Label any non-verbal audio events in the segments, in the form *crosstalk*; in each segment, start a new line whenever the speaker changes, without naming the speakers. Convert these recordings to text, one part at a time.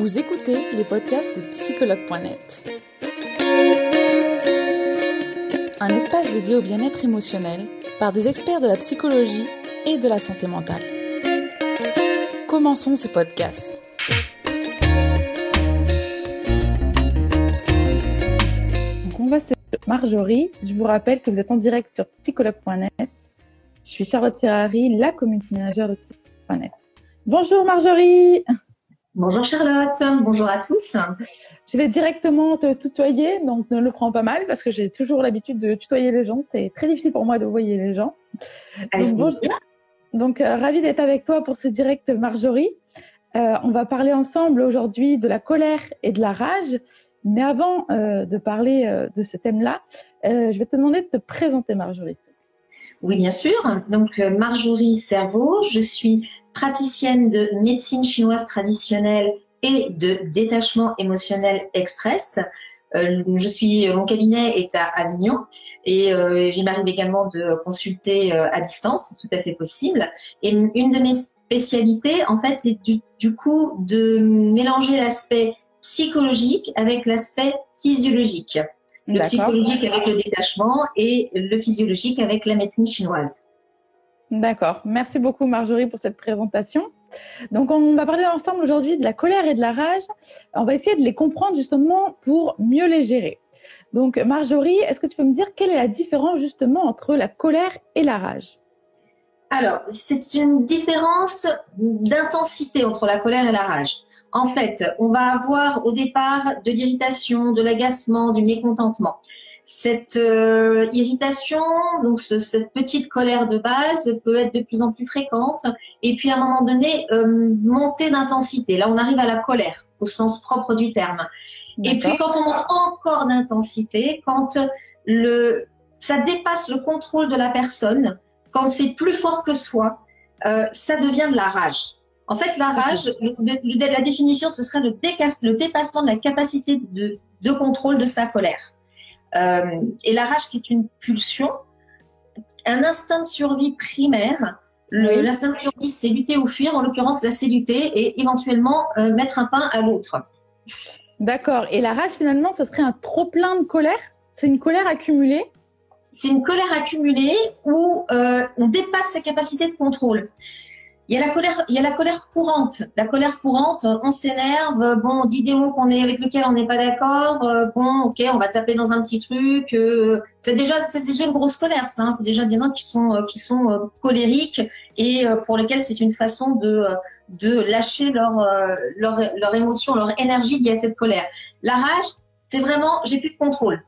Vous écoutez les podcasts de psychologue.net. Un espace dédié au bien-être émotionnel par des experts de la psychologie et de la santé mentale. Commençons ce podcast.
Donc on va se Marjorie. Je vous rappelle que vous êtes en direct sur psychologue.net. Je suis Charlotte Ferrari, la community manager de psychologue.net. Bonjour Marjorie.
Bonjour Charlotte, bonjour à tous.
Je vais directement te tutoyer, donc ne le prends pas mal parce que j'ai toujours l'habitude de tutoyer les gens. C'est très difficile pour moi de voyer les gens. Donc, bonjour. donc euh, ravi d'être avec toi pour ce direct Marjorie. Euh, on va parler ensemble aujourd'hui de la colère et de la rage. Mais avant euh, de parler de ce thème-là, je vais te demander de te présenter Marjorie.
Oui, bien sûr. Donc Marjorie Cerveau, je suis praticienne de médecine chinoise traditionnelle et de détachement émotionnel express. Euh, je suis, mon cabinet est à Avignon et euh, il m'arrive également de consulter euh, à distance, c'est tout à fait possible. Et une de mes spécialités, en fait, c'est du, du coup de mélanger l'aspect psychologique avec l'aspect physiologique. Le psychologique avec le détachement et le physiologique avec la médecine chinoise.
D'accord. Merci beaucoup Marjorie pour cette présentation. Donc on va parler ensemble aujourd'hui de la colère et de la rage. On va essayer de les comprendre justement pour mieux les gérer. Donc Marjorie, est-ce que tu peux me dire quelle est la différence justement entre la colère et la rage?
Alors, c'est une différence d'intensité entre la colère et la rage. En fait, on va avoir au départ de l'irritation, de l'agacement, du mécontentement cette euh, irritation, donc ce, cette petite colère de base peut être de plus en plus fréquente et puis à un moment donné euh, monter d'intensité. Là, on arrive à la colère au sens propre du terme. Et puis quand on monte encore d'intensité, quand le ça dépasse le contrôle de la personne, quand c'est plus fort que soi, euh, ça devient de la rage. En fait, la rage, le, le, la définition, ce serait le, décasse, le dépassement de la capacité de, de contrôle de sa colère. Euh, et la rage qui est une pulsion, un instinct de survie primaire. L'instinct de survie, c'est lutter ou fuir. En l'occurrence, là, c'est lutter et éventuellement euh, mettre un pain à l'autre.
D'accord. Et la rage, finalement, ce serait un trop plein de colère? C'est une colère accumulée?
C'est une colère accumulée où euh, on dépasse sa capacité de contrôle. Il y a la colère, il y a la colère courante. La colère courante, on s'énerve, bon, on dit des mots qu'on est avec lesquels on n'est pas d'accord, euh, bon, ok, on va taper dans un petit truc. Euh, c'est déjà, c'est déjà une grosse colère, ça. Hein. c'est déjà des gens qui sont euh, qui sont colériques et pour lesquels c'est une façon de de lâcher leur leur leur émotion, leur énergie liée à cette colère. La rage, c'est vraiment, j'ai plus de contrôle.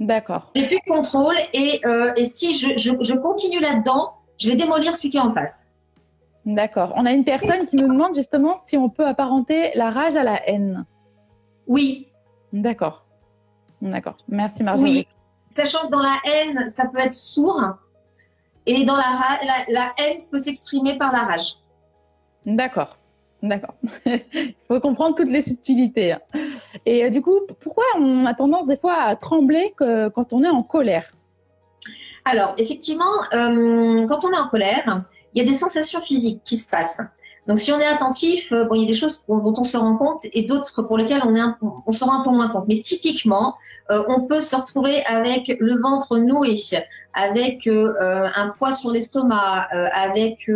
D'accord.
J'ai plus de contrôle et et si je, je, je continue là-dedans, je vais démolir celui qui est en face.
D'accord. On a une personne qui nous demande justement si on peut apparenter la rage à la haine.
Oui.
D'accord. D'accord. Merci Marjorie.
Oui. Sachant que dans la haine, ça peut être sourd. Et dans la, la, haine peut s'exprimer par la rage.
D'accord. D'accord. Il *laughs* faut comprendre toutes les subtilités. Hein. Et euh, du coup, pourquoi on a tendance des fois à trembler que, quand on est en colère?
Alors, effectivement, euh, quand on est en colère, il y a des sensations physiques qui se passent. Donc, si on est attentif, euh, bon, il y a des choses dont on se rend compte et d'autres pour lesquelles on, est un, on se rend un peu moins compte. Mais typiquement, euh, on peut se retrouver avec le ventre noué, avec euh, un poids sur l'estomac, avec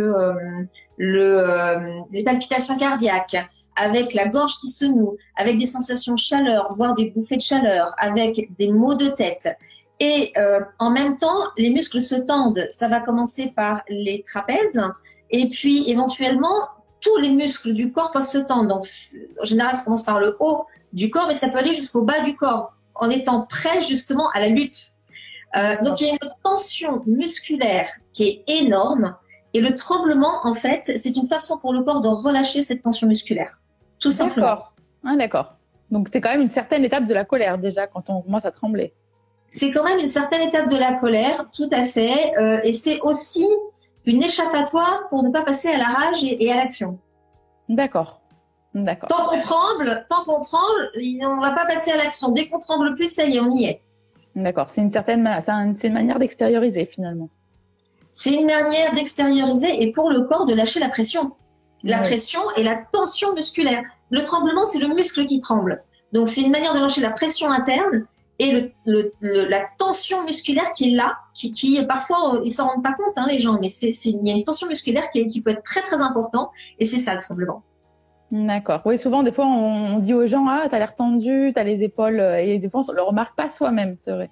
le, les palpitations cardiaques, avec la gorge qui se noue, avec des sensations de chaleur, voire des bouffées de chaleur, avec des maux de tête. Et euh, en même temps, les muscles se tendent. Ça va commencer par les trapèzes et puis éventuellement, tous les muscles du corps peuvent se tendre. Donc, en général, ça commence par le haut du corps, mais ça peut aller jusqu'au bas du corps en étant prêt justement à la lutte. Euh, donc, il y a une tension musculaire qui est énorme. Et le tremblement, en fait, c'est une façon pour le corps de relâcher cette tension musculaire. Tout simplement.
D'accord. Ah, d'accord. Donc, c'est quand même une certaine étape de la colère déjà quand on commence à trembler
c'est quand même une certaine étape de la colère, tout à fait, euh, et c'est aussi une échappatoire pour ne pas passer à la rage et, à l'action.
D'accord. D'accord.
Tant qu'on tremble, tant qu'on tremble, on ne va pas passer à l'action. Dès qu'on tremble plus, ça y est, on y est.
D'accord. C'est une certaine, c'est une manière d'extérioriser finalement.
C'est une manière d'extérioriser et pour le corps de lâcher la pression, la pression et la tension musculaire. le tremblement, c'est le muscle qui tremble. Donc c'est une manière de lâcher la pression interne et la tension musculaire qui est là, qui, parfois ils s'en rendent pas compte hein, les gens, mais c'est il y a une tension musculaire qui, qui peut être très très importante et c'est ça le tremblement.
D'accord. Oui, souvent, des fois, on, dit aux gens, ah, t'as l'air tendu, t'as les épaules, euh, et des fois, on le remarque pas soi-même, c'est vrai.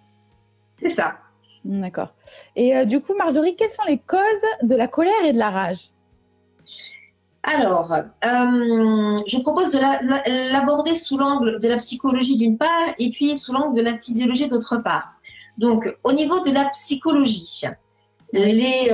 C'est ça.
D'accord. Et euh, du coup, Marjorie, quelles sont les causes de la colère et de la rage?
Alors, euh, je propose de l'aborder sous l'angle de la psychologie d'une part et puis sous l'angle de la physiologie d'autre part. Donc, au niveau de la psychologie, les,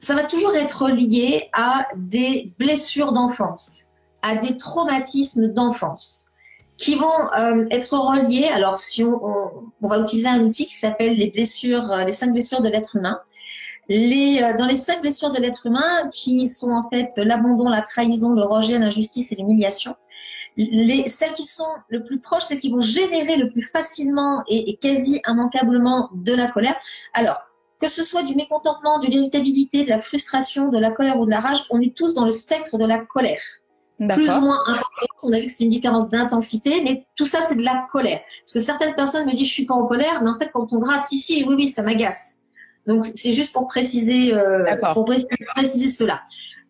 ça va toujours être lié à des blessures d'enfance, à des traumatismes d'enfance qui vont euh, être reliés. Alors, si on, va utiliser un outil qui s'appelle les blessures, euh, les cinq blessures de l'être humain. Les, euh, dans les cinq blessures de l'être humain, qui sont en fait l'abandon, la trahison, le rejet, l'injustice et l'humiliation, les, celles qui sont le plus proches, celles qui vont générer le plus facilement et, et quasi immanquablement de la colère. Alors, que ce soit du mécontentement, de l'irritabilité, de la frustration, de la colère ou de la rage, on est tous dans le spectre de la colère. Plus ou moins On a vu que c'était une différence d'intensité, mais tout ça, c'est de la colère. Parce que certaines personnes me disent, je suis pas en colère, mais en fait, quand on gratte, si, si, oui, oui, ça m'agace. Donc, c'est juste pour préciser, euh, pour préciser cela.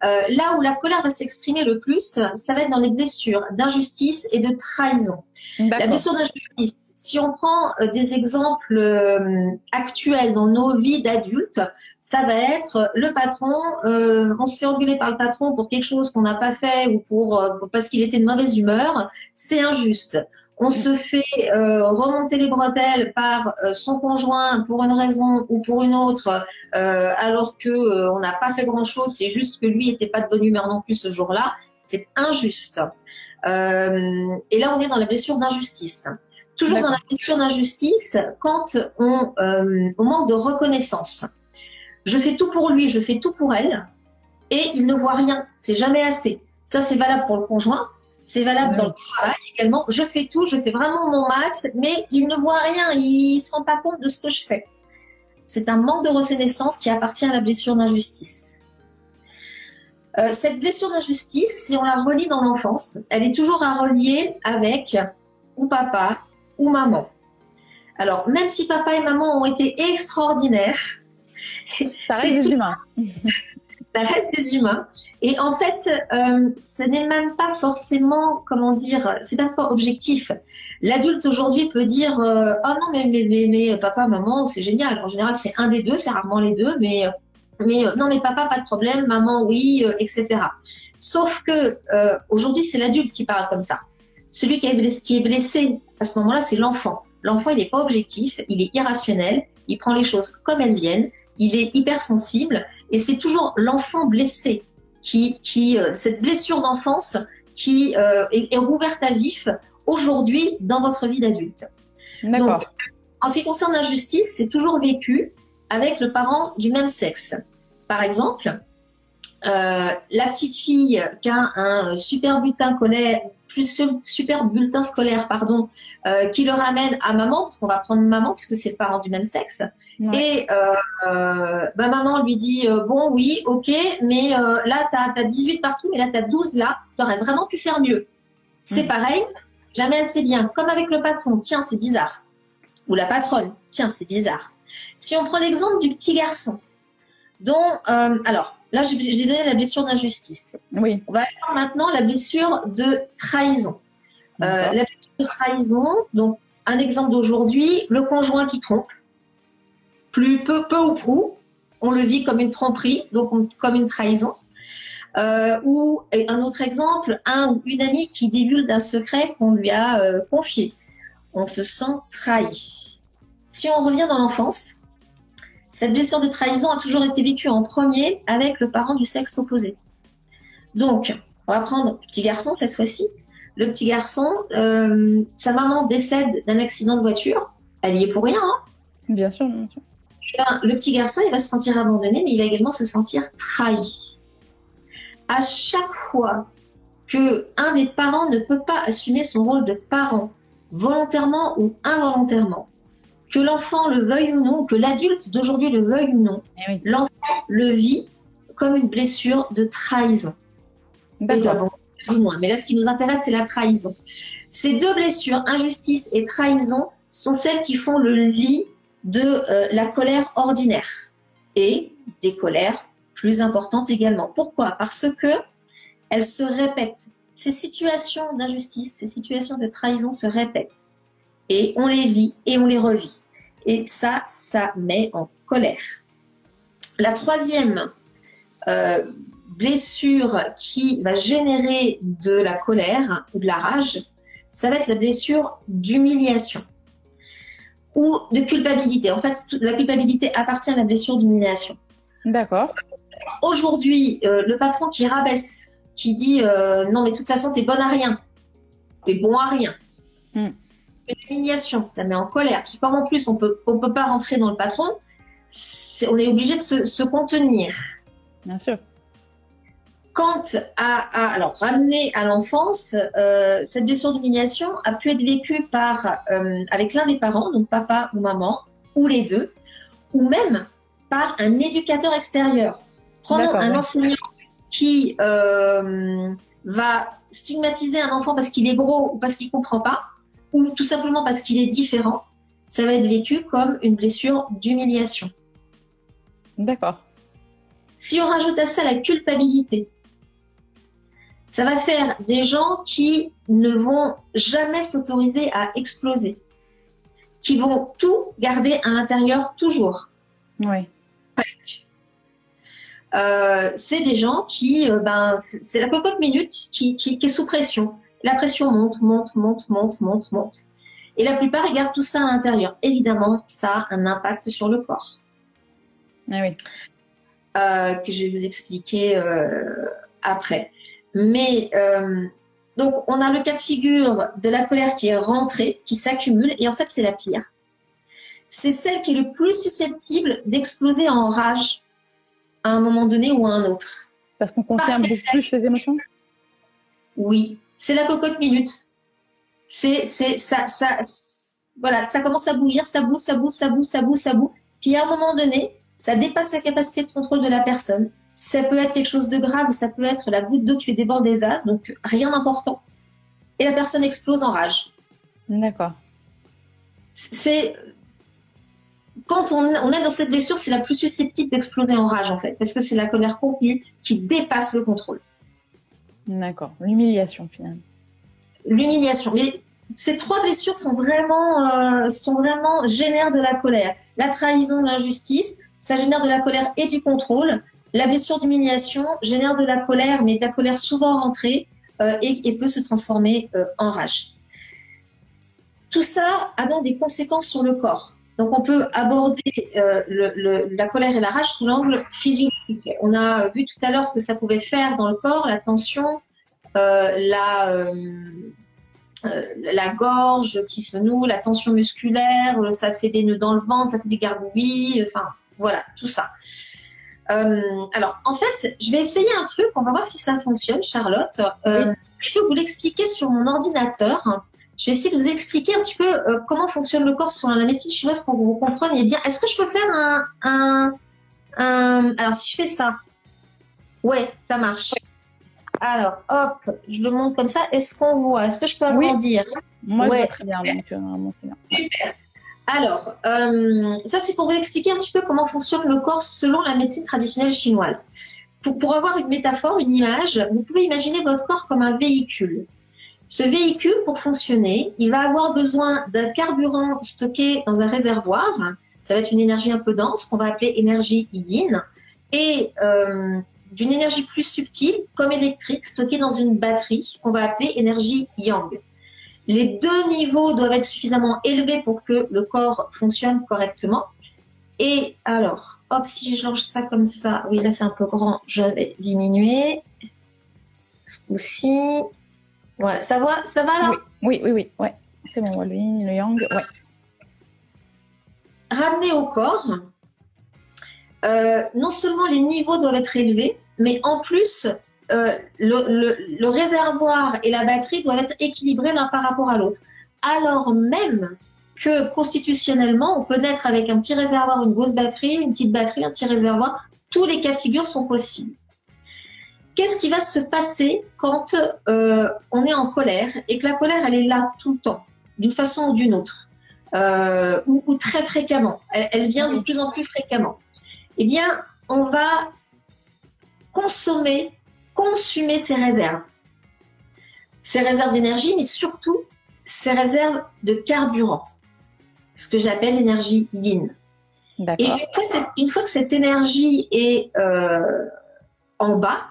Euh, là où la colère va s'exprimer le plus, ça va être dans les blessures d'injustice et de trahison. La blessure d'injustice, si on prend euh, des exemples euh, actuels dans nos vies d'adultes, ça va être le patron, euh, on se fait engueuler par le patron pour quelque chose qu'on n'a pas fait ou pour parce qu'il était de mauvaise humeur, c'est injuste. On se fait remonter les bretelles par son conjoint pour une raison ou pour une autre, alors que on n'a pas fait grand chose. C'est juste que lui était pas de bonne humeur non plus ce jour-là. C'est injuste. Euh, et là, on est dans la blessure d'injustice. Toujours dans la blessure d'injustice, quand on, euh, on manque de reconnaissance. Je fais tout pour lui, je fais tout pour elle, et il ne voit rien. C'est jamais assez. Ça, c'est valable pour le conjoint, c'est valable dans le travail également. Je fais tout, je fais vraiment mon max, mais il ne voit rien, il ne se rend pas compte de ce que je fais. C'est un manque de reconnaissance qui appartient à la blessure d'injustice. Euh, cette blessure d'injustice, si on la relie dans l'enfance, elle est toujours à relier avec ou papa ou maman. Alors, même si papa et maman ont été extraordinaires,
ça reste des humains. *laughs*
ça reste des humains. Et en fait, euh, ce n'est même pas forcément, comment dire, c'est pas objectif. L'adulte aujourd'hui peut dire, euh, oh non mais, mais, mais, papa, maman, c'est génial. En général, c'est un des deux, c'est rarement les deux, mais mais euh, non, mais papa, pas de problème, maman, oui, euh, etc. Sauf que euh, aujourd'hui, c'est l'adulte qui parle comme ça. Celui qui est blessé, qui est blessé à ce moment-là, c'est l'enfant. L'enfant, il n'est pas objectif, il est irrationnel, il prend les choses comme elles viennent, il est hypersensible, et c'est toujours l'enfant blessé qui, qui cette blessure d'enfance qui est, est, rouverte à vif aujourd'hui dans votre vie d'adulte. D'accord. En ce qui concerne l'injustice, c'est toujours vécu avec le parent du même sexe. Par exemple, euh, la petite fille qui a un super scolaire, plus super bulletin scolaire, pardon, euh, qui le ramène à maman, parce qu'on va prendre maman puisque c'est le parent du même sexe. Et euh, bah, maman lui dit bon oui, ok, mais là tu as, 18 partout, mais là tu as 12 là, tu aurais vraiment pu faire mieux. C'est mm. pareil, jamais assez bien. Comme avec le patron, tiens c'est bizarre. Ou la patronne, tiens c'est bizarre. Si on prend l'exemple du petit garçon, dont, euh, alors là j'ai donné la blessure d'injustice. Oui. On va voir maintenant la blessure de trahison. Euh, la blessure de trahison, donc un exemple d'aujourd'hui, le conjoint qui trompe, plus peu, peu ou prou, on le vit comme une tromperie, donc comme une trahison. Euh, ou un autre exemple, un une amie qui divulgue un secret qu'on lui a confié. On se sent trahi. Si on revient dans l'enfance, cette blessure de trahison a toujours été vécue en premier avec le parent du sexe opposé. Donc, on va prendre le petit garçon cette fois-ci. Le petit garçon, euh, sa maman décède d'un accident de voiture. Elle y est pour rien. Hein
bien sûr, bien sûr.
Eh ben, le petit garçon, il va se sentir abandonné, mais il va également se sentir trahi. À chaque fois que un des parents ne peut pas assumer son rôle de parent, volontairement ou involontairement, que l'enfant le veuille ou non, que l'adulte d'aujourd'hui le veuille ou non, eh l'enfant le vit comme une blessure de trahison. plus ou moins. Mais là, ce qui nous intéresse, c'est la trahison. Ces deux blessures, injustice et trahison, sont celles qui font le lit de euh, la colère ordinaire et des colères plus importantes également. Pourquoi? Parce que elles se répètent. Ces situations d'injustice, ces situations de trahison se répètent et on les vit et on les revit. Et ça, ça met en colère. La troisième euh, blessure qui va générer de la colère ou de la rage, ça va être la blessure d'humiliation ou de culpabilité. En fait, la culpabilité appartient à la blessure d'humiliation.
D'accord.
Aujourd'hui, euh, le patron qui rabaisse, qui dit euh, non mais de toute façon t'es bonne à rien, t'es bon à rien. Hmm. Une humiliation, ça met en colère. Puis comme en plus on peut on peut pas rentrer dans le patron, on est obligé de se, contenir.
Bien sûr.
Quant à, alors ramener à l'enfance, euh, cette blessure d'humiliation a pu être vécue par euh, avec l'un des parents, donc papa ou maman, ou les deux, ou même par un éducateur extérieur. Prenons un enseignant qui euh, va stigmatiser un enfant parce qu'il est gros ou parce qu'il comprend pas, ou tout simplement parce qu'il est différent. Ça va être vécu comme une blessure d'humiliation.
D'accord.
Si on rajoute à ça la culpabilité, ça va faire des gens qui ne vont jamais s'autoriser à exploser, qui vont tout garder à l'intérieur toujours.
Oui.
Euh, c'est des gens qui, euh, ben, c'est la cocotte minute qui, qui, est sous pression. La pression monte, monte, monte, monte, monte, monte. Et la plupart, ils gardent tout ça à l'intérieur. Évidemment, ça a un impact sur le corps.
Ah oui.
Euh, que je vais vous expliquer euh, après. Mais euh, donc, on a le cas de figure de la colère qui est rentrée, qui s'accumule, et en fait, c'est la pire. C'est celle qui est le plus susceptible d'exploser en rage à un moment donné ou à un autre.
Parce qu'on concerne beaucoup plus les émotions?
Oui, c'est la cocotte minute. C'est, c'est, ça, ça, voilà, ça commence à bouillir, ça boue, ça boue, ça boue, ça boue, ça boue. Puis à un moment donné, ça dépasse la capacité de contrôle de la personne. Ça peut être quelque chose de grave, ça peut être la goutte d'eau qui fait déborder des as, donc rien d'important. Et la personne explose en rage.
D'accord.
C'est quand on, est dans cette blessure, c'est la plus susceptible d'exploser en rage en fait, parce que c'est la colère contenue qui dépasse le contrôle.
D'accord. L'humiliation finalement.
L'humiliation. Mais ces trois blessures sont vraiment, euh, sont vraiment génèrent de la colère. La trahison, l'injustice, ça génère de la colère et du contrôle. La blessure d'humiliation génère de la colère, mais de la colère souvent rentrée euh, et, peut se transformer euh, en rage. Tout ça a donc des conséquences sur le corps. Donc on peut aborder euh, la colère et la rage sous l'angle physiologique. On a vu tout à l'heure ce que ça pouvait faire dans le corps, la tension, la, la gorge qui se noue, la tension musculaire, ça fait des nœuds dans le ventre, ça fait des gargouilles, enfin voilà, tout ça. Euh, alors, en fait, je vais essayer un truc, on va voir si ça fonctionne, Charlotte. Euh, je vais vous l'expliquer sur mon ordinateur? Je vais essayer de vous expliquer un petit peu euh, comment fonctionne le corps sur la médecine chinoise pour que vous compreniez bien. Est-ce que je peux faire un, un, Alors, si je fais ça, ouais, ça marche. Alors, hop, je le montre comme ça. Est-ce qu'on voit? Est-ce que je peux agrandir?
Moi, ouais. très bien. Donc,
Super. Alors, euh, ça c'est pour vous expliquer un petit peu comment fonctionne le corps selon la médecine traditionnelle chinoise. Pour, avoir une métaphore, une image, vous pouvez imaginer votre corps comme un véhicule. Ce véhicule, pour fonctionner, il va avoir besoin d'un carburant stocké dans un réservoir. Ça va être une énergie un peu dense qu'on va appeler énergie yin et euh, d'une énergie plus subtile comme électrique stockée dans une batterie qu'on va appeler énergie yang. Les deux niveaux doivent être suffisamment élevés pour que le corps fonctionne correctement. Et alors, hop, si je ça comme ça, oui, là c'est un peu grand, je vais diminuer. Ce coup-ci. Voilà, ça va, ça va là?
Oui, oui, oui, ouais. C'est bon, le yin, le yang, ouais.
Ramener au corps, euh, non seulement les niveaux doivent être élevés, mais en plus, euh, le, réservoir et la batterie doivent être équilibrés l'un par rapport à l'autre. Alors même que constitutionnellement, on peut naître avec un petit réservoir, une grosse batterie, une petite batterie, un petit réservoir. Tous les cas de figure sont possibles. Qu'est-ce qui va se passer quand euh, on est en colère et que la colère, elle est là tout le temps, d'une façon ou d'une autre, euh, ou, très fréquemment. Elle, vient de plus en plus fréquemment. Eh bien, on va consommer, consumer ses réserves. Ses réserves d'énergie, mais surtout ses réserves de carburant. Ce que j'appelle l'énergie yin. Et une fois, que cette énergie est euh, en bas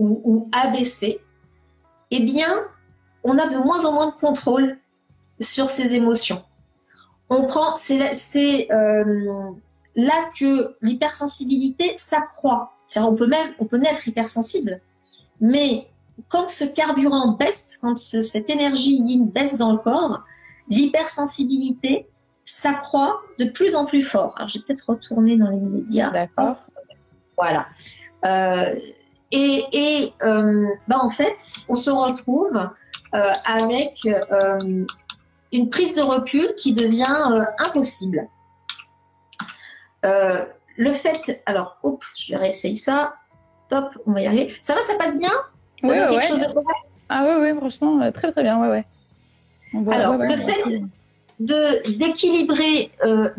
ou, abaissée, eh bien, on a de moins en moins de contrôle sur ses émotions. On prend, c'est euh, là que l'hypersensibilité s'accroît. On peut même, on peut naître hypersensible, mais quand ce carburant baisse, quand cette énergie yin baisse dans le corps, l'hypersensibilité s'accroît de plus en plus fort. Alors, je vais peut-être retourner dans les médias.
D'accord.
Voilà. Euh, et, et euh, bah, en fait, on se retrouve euh, avec une prise de recul qui devient impossible. le fait, alors, hop, je vais réessayer ça. Top, on va y arriver. Ça va, ça passe bien?
Ça oui, chose de Ah oui, oui, franchement, très très bien, ouais,
ouais. alors, le fait, de d'équilibrer euh,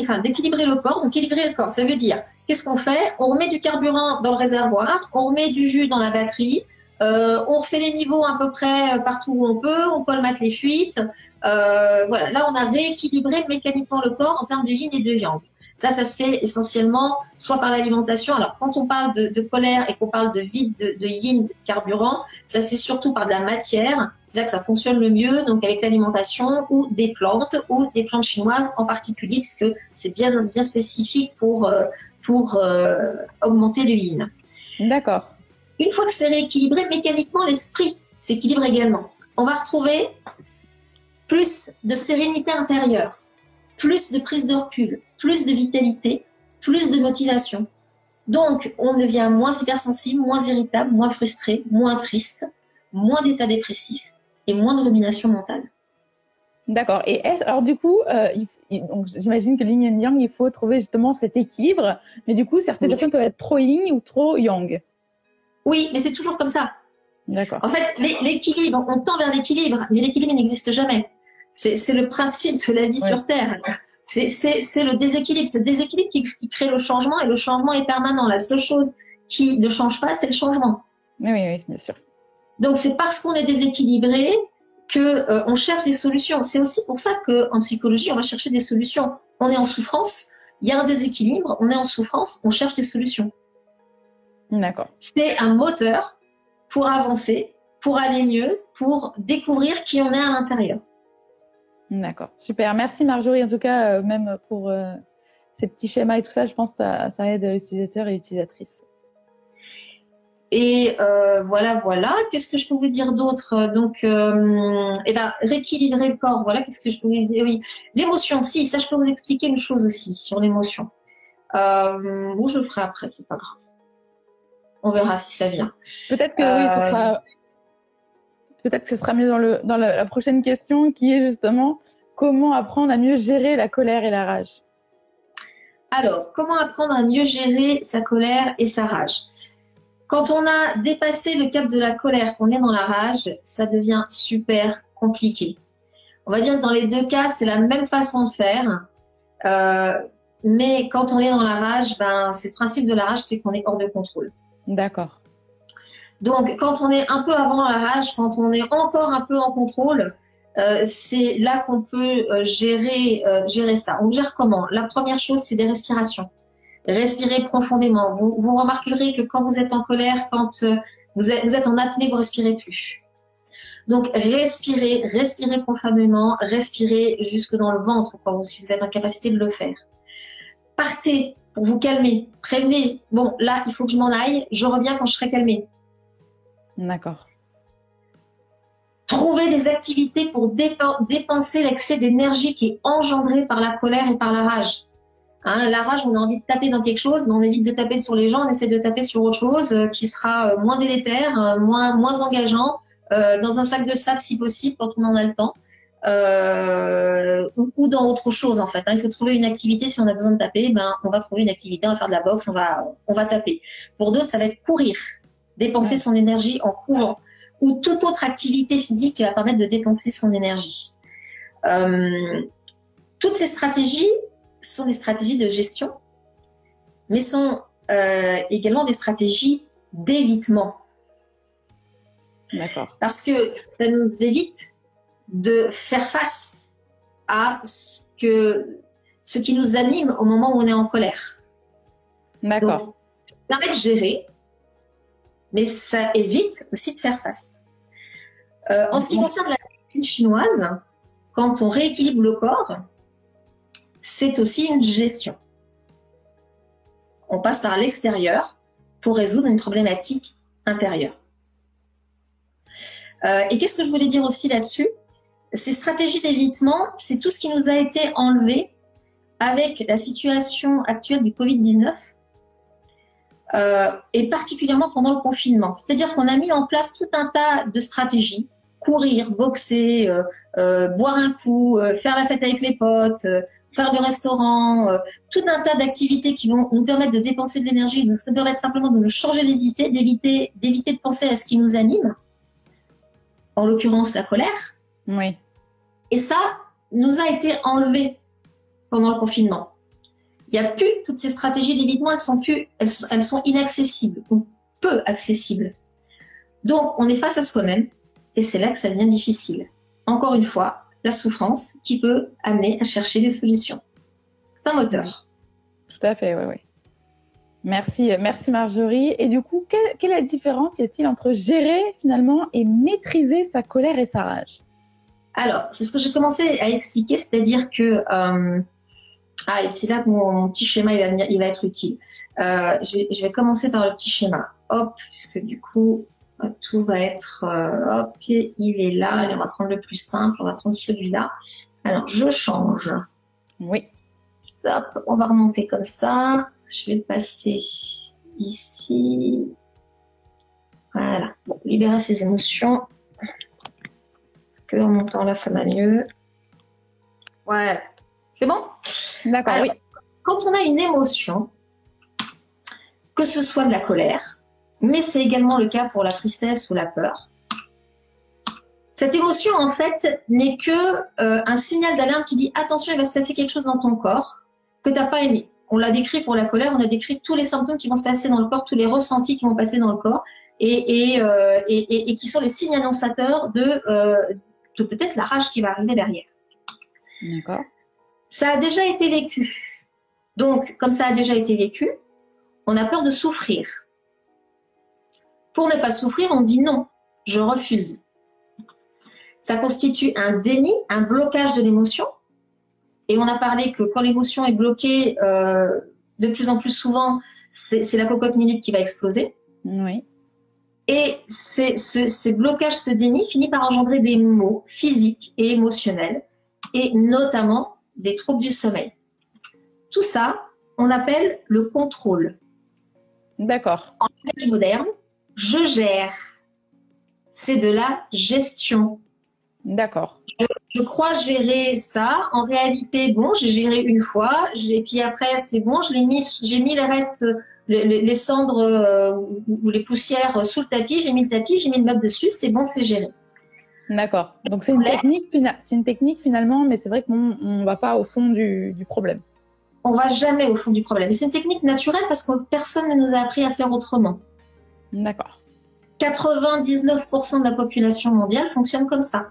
enfin d'équilibrer le corps. Donc équilibrer le corps, ça veut dire qu'est-ce qu'on fait? On remet du carburant dans le réservoir, on remet du jus dans la batterie, euh, on refait les niveaux à peu près euh, partout où on peut, on colmate les fuites. Euh, voilà, là on a rééquilibré mécaniquement le corps en termes de yin et de yang. Ça, ça se fait essentiellement soit par l'alimentation. Alors, quand on parle de, colère et qu'on parle de vide, de, yin, de carburant, ça se fait surtout par de la matière. C'est là que ça fonctionne le mieux, donc avec l'alimentation ou des plantes ou des plantes chinoises en particulier, puisque c'est bien, bien spécifique pour, euh, pour euh, augmenter le yin.
D'accord.
Une fois que c'est rééquilibré, mécaniquement, l'esprit s'équilibre également. On va retrouver plus de sérénité intérieure, plus de prise de recul, plus de vitalité, plus de motivation. Donc, on devient moins hypersensible, moins irritable, moins frustré, moins triste, moins d'état dépressif et moins de rumination mentale.
D'accord. Et alors du coup, euh, j'imagine que yin et yang, il faut trouver justement cet équilibre. Mais du coup, certaines personnes peuvent être trop yin ou trop yang.
Oui, mais c'est toujours comme ça.
D'accord.
En fait, l'équilibre, on tend vers l'équilibre, mais l'équilibre n'existe jamais. C'est le principe de la vie sur Terre. C'est le déséquilibre. Ce déséquilibre qui, crée le changement et le changement est permanent. La seule chose qui ne change pas, c'est le changement.
Oui, oui, oui, bien sûr.
Donc c'est parce qu'on est déséquilibré que euh, on cherche des solutions. C'est aussi pour ça qu'en psychologie, on va chercher des solutions. On est en souffrance, il y a un déséquilibre, on est en souffrance, on cherche des solutions.
D'accord.
C'est un moteur pour avancer, pour aller mieux, pour découvrir qui on est à l'intérieur.
D'accord, super. Merci Marjorie, en tout cas, euh, même pour euh, ces petits schémas et tout ça, je pense que ça, aide les utilisateurs et utilisatrices.
Et euh, voilà, voilà. Qu'est-ce que je peux vous dire d'autre? Donc, eh ben, rééquilibrer le corps. Voilà, qu'est-ce que je peux vous dire? Oui, l'émotion. Si, ça, je peux vous expliquer une chose aussi sur l'émotion. Euh, ou je le ferai après, c'est pas grave. On verra si ça vient.
Peut-être que oui, ce sera peut-être que ce sera mieux dans, le, dans la, prochaine question qui est justement comment apprendre à mieux gérer la colère et la rage?
Alors, comment apprendre à mieux gérer sa colère et sa rage? Quand on a dépassé le cap de la colère, qu'on est dans la rage, ça devient super compliqué. On va dire que dans les deux cas, c'est la même façon de faire. Euh, mais quand on est dans la rage, ben, c'est le principe de la rage, c'est qu'on est hors de contrôle.
D'accord.
Donc, quand on est un peu avant la rage, quand on est encore un peu en contrôle, euh, c'est là qu'on peut euh, gérer, euh, gérer ça. On gère comment? La première chose, c'est des respirations. Respirez profondément. Vous, vous remarquerez que quand vous êtes en colère, quand euh, vous êtes, vous êtes en apnée, vous respirez plus. Donc, respirez, respirez profondément, respirez jusque dans le ventre, quand si vous êtes en capacité de le faire. Partez pour vous calmer. Prévenez, bon, là, il faut que je m'en aille, je reviens quand je serai calmé.
D'accord.
Trouver des activités pour dépenser l'excès d'énergie qui est engendré par la colère et par la rage. Hein, la rage, on a envie de taper dans quelque chose, mais on évite de taper sur les gens, on essaie de taper sur autre chose euh, qui sera euh, moins délétère, euh, moins, moins engageant, dans un sac de sable si possible quand on en a le temps, ou, dans autre chose en fait. Hein. Il faut trouver une activité si on a besoin de taper, ben on va trouver une activité, on va faire de la boxe, on va on va taper. Pour d'autres, ça va être courir dépenser son énergie en courant, ou toute autre activité physique qui va permettre de dépenser son énergie. Euh, toutes ces stratégies sont des stratégies de gestion, mais sont euh, également des stratégies d'évitement.
D'accord.
Parce que ça nous évite de faire face à ce, que, ce qui nous anime au moment où on est en colère.
D'accord.
Ça permet de gérer, mais ça évite aussi de faire face. Euh, en ce qui concerne la médecine chinoise, quand on rééquilibre le corps, c'est aussi une gestion. On passe par l'extérieur pour résoudre une problématique intérieure. Euh, et qu'est-ce que je voulais dire aussi là-dessus? Ces stratégies d'évitement, c'est tout ce qui nous a été enlevé avec la situation actuelle du Covid-19 euh, et particulièrement pendant le confinement. C'est-à-dire qu'on a mis en place tout un tas de stratégies courir, boxer, euh, boire un coup, faire la fête avec les potes, faire du restaurant, tout un tas d'activités qui vont nous permettre de dépenser de l'énergie, nous permettre simplement de nous changer les idées, d'éviter, d'éviter de penser à ce qui nous anime, en l'occurrence la colère.
Oui.
Et ça nous a été enlevé pendant le confinement. Il n'y a plus toutes ces stratégies d'évitement, elles sont plus, elles, elles sont inaccessibles ou peu accessibles. Donc, on est face à soi-même, et c'est là que ça devient difficile. Encore une fois, la souffrance qui peut amener à chercher des solutions. C'est un moteur.
Tout à fait, oui, oui. Merci, merci Marjorie. Et du coup, quelle, est la différence y a-t-il entre gérer finalement et maîtriser sa colère et sa rage?
Alors, c'est ce que j'ai commencé à expliquer, c'est-à-dire que euh, ah, c'est là que mon, petit schéma il va, il va être utile. Euh, je, vais, je, vais, commencer par le petit schéma. Hop, puisque du coup, tout va être, euh, hop, il est là, Allez, on va prendre le plus simple, on va prendre celui-là. Alors, je change.
Oui.
Hop, on va remonter comme ça. Je vais le passer ici. Voilà. Bon, libérer ses émotions. Est-ce qu'en montant là, ça va mieux Ouais. C'est bon?
D'accord, oui.
Quand on a une émotion, que ce soit de la colère, mais c'est également le cas pour la tristesse ou la peur. Cette émotion, en fait, n'est que euh, un signal d'alarme qui dit attention, il va se passer quelque chose dans ton corps que tu n'as pas aimé. On l'a décrit pour la colère, on a décrit tous les symptômes qui vont se passer dans le corps, tous les ressentis qui vont passer dans le corps et, et, euh, et, et qui sont les signes annonçateurs de, euh, de peut-être la rage qui va arriver derrière.
D'accord.
Ça a déjà été vécu. Donc, comme ça a déjà été vécu, on a peur de souffrir. Pour ne pas souffrir, on dit non, je refuse. Ça constitue un déni, un blocage de l'émotion. Et on a parlé que quand l'émotion est bloquée, euh, de plus en plus souvent, c'est la cocotte minute qui va exploser.
Oui.
Et ce, blocage, ce déni finit par engendrer des maux physiques et émotionnels, et notamment des troubles du sommeil. Tout ça, on appelle le contrôle.
D'accord.
En langage moderne, je gère. C'est de la gestion.
D'accord.
Je, crois gérer ça. En réalité, bon, j'ai géré une fois, et puis après, c'est bon, je l'ai mis, j'ai mis les restes, les, cendres euh, ou, les poussières sous le tapis, j'ai mis le tapis, j'ai mis le meuble dessus, c'est bon, c'est géré.
D'accord. Donc c'est une technique, c'est une technique finalement, mais c'est vrai qu'on ne va pas au fond du, du problème.
On va jamais au fond du problème. c'est une technique naturelle parce que personne ne nous a appris à faire autrement.
D'accord.
99% de la population mondiale fonctionne comme ça.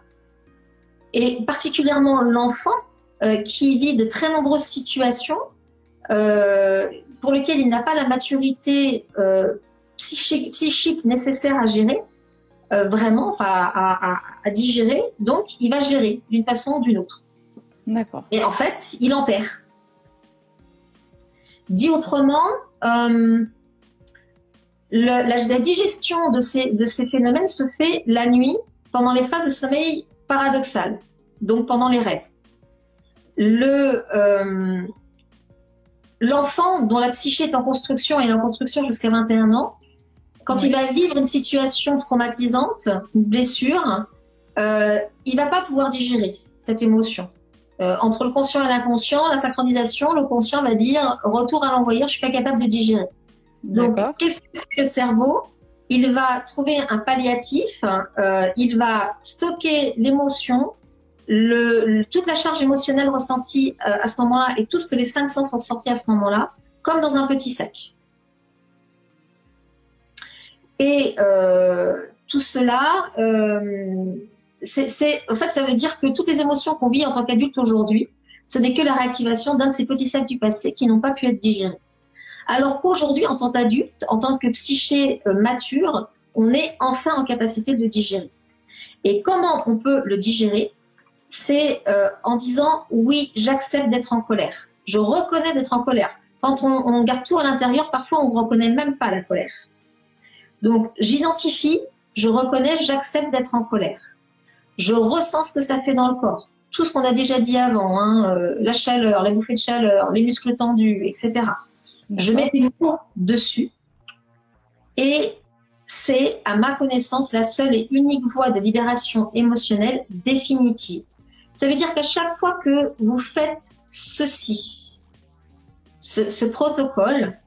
Et particulièrement l'enfant euh, qui vit de très nombreuses situations euh, pour lesquelles il n'a pas la maturité euh, psychique, nécessaire à gérer, vraiment, à, à, digérer. Donc, il va gérer d'une façon ou d'une autre.
D'accord.
Et en fait, il enterre. Dit autrement, la, digestion de ces, de ces phénomènes se fait la nuit pendant les phases de sommeil paradoxales, donc pendant les rêves. Le, euh, l'enfant dont la psyché est en construction et en construction jusqu'à 21 ans, quand il va vivre une situation traumatisante, une blessure, euh, il va pas pouvoir digérer cette émotion. Euh, entre le conscient et l'inconscient, la synchronisation, le conscient va dire retour à l'envoyeur, je suis pas capable de digérer. Donc, qu'est-ce que fait le cerveau? Il va trouver un palliatif, euh, il va stocker l'émotion, le, toute la charge émotionnelle ressentie euh, à ce moment-là et tout ce que les cinq sens sont ressentis à ce moment-là, comme dans un petit sac. Et euh, tout cela, c'est, en fait, ça veut dire que toutes les émotions qu'on vit en tant qu'adulte aujourd'hui, ce n'est que la réactivation d'un de ces petits sacs du passé qui n'ont pas pu être digérés. Alors qu'aujourd'hui, en tant qu'adulte, en tant que psyché euh, mature, on est enfin en capacité de digérer. Et comment on peut le digérer? C'est euh, en disant oui, j'accepte d'être en colère. Je reconnais d'être en colère. Quand on, garde tout à l'intérieur, parfois on ne reconnaît même pas la colère. Donc j'identifie, je reconnais, j'accepte d'être en colère. Je ressens ce que ça fait dans le corps. Tout ce qu'on a déjà dit avant, hein, euh, la chaleur, la bouffée de chaleur, les muscles tendus, etc. Je mets des mots dessus et c'est, à ma connaissance, la seule et unique voie de libération émotionnelle définitive. Ça veut dire qu'à chaque fois que vous faites ceci, ce, protocole,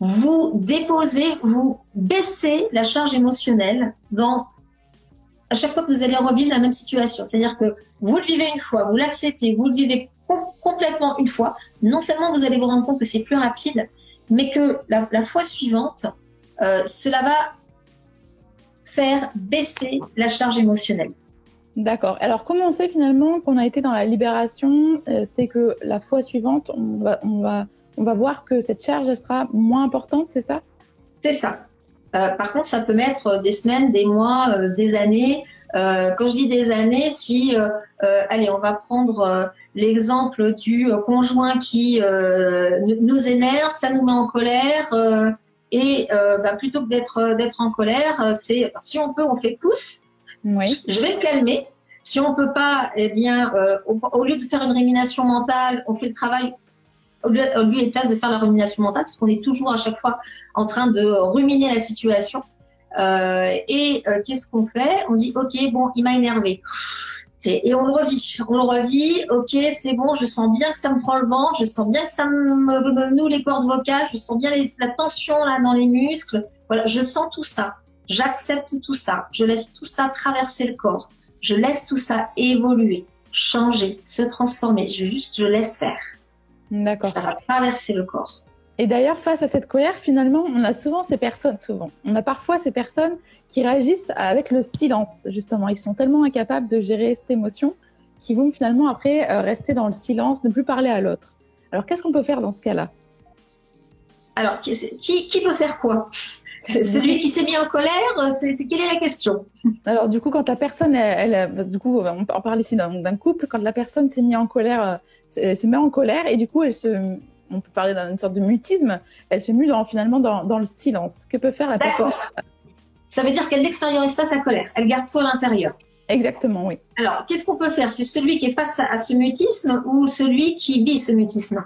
vous déposez, vous baissez la charge émotionnelle dans à chaque fois que vous allez revivre la même situation. C'est-à-dire que vous le vivez une fois, vous l'acceptez, vous le vivez complètement une fois, non seulement vous allez vous rendre compte que c'est plus rapide, mais que la, fois suivante, euh, cela va faire baisser la charge émotionnelle.
D'accord. Alors, comment on sait finalement qu'on a été dans la libération euh, C'est que la fois suivante, on va, on, va, on va voir que cette charge sera moins importante, c'est ça?
C'est ça. Euh, par contre, ça peut mettre des semaines, des mois, des années. Euh, quand je dis des années, si, euh, euh, allez, on va prendre l'exemple du conjoint qui nous énerve, ça nous met en colère, et bah, plutôt que d'être d'être en colère, c'est si on peut, on fait pouce. Oui. Je vais me calmer. Si on peut pas, eh bien, au, lieu de faire une rumination mentale, on fait le travail au lieu, au lieu et place de faire la rumination mentale, parce qu'on est toujours à chaque fois en train de ruminer la situation. Euh, et euh, qu'est-ce qu'on fait? On dit ok, bon, il m'a énervé. Et on le revit, on le revit. Ok, c'est bon, je sens bien que ça me prend le ventre, je sens bien que ça me, noue les cordes vocales, je sens bien la tension là dans les muscles. Voilà, je sens tout ça. J'accepte tout ça. Je laisse tout ça traverser le corps. Je laisse tout ça évoluer, changer, se transformer. Je juste, je laisse faire.
D'accord.
Ça va traverser le corps.
Et d'ailleurs, face à cette colère, finalement, on a souvent ces personnes, souvent, on a parfois ces personnes qui réagissent avec le silence, justement. Ils sont tellement incapables de gérer cette émotion qu'ils vont finalement après euh, rester dans le silence, ne plus parler à l'autre. Alors, qu'est-ce qu'on peut faire dans ce cas-là?
Alors, qui, qui, peut faire quoi? Celui qui s'est mis en colère, c'est quelle est la question?
Alors, du coup, quand la personne, elle, du coup, on parle ici d'un couple, quand la personne s'est mise en colère, euh, se met en colère et du coup, elle se on peut parler d'une sorte de mutisme, elle se mue finalement dans, le silence. Que peut faire la personne
Ça veut dire qu'elle n'extériorise pas sa colère, elle garde tout à l'intérieur.
Exactement, oui.
Alors, qu'est-ce qu'on peut faire? C'est celui qui est face à, ce mutisme ou celui qui vit ce mutisme?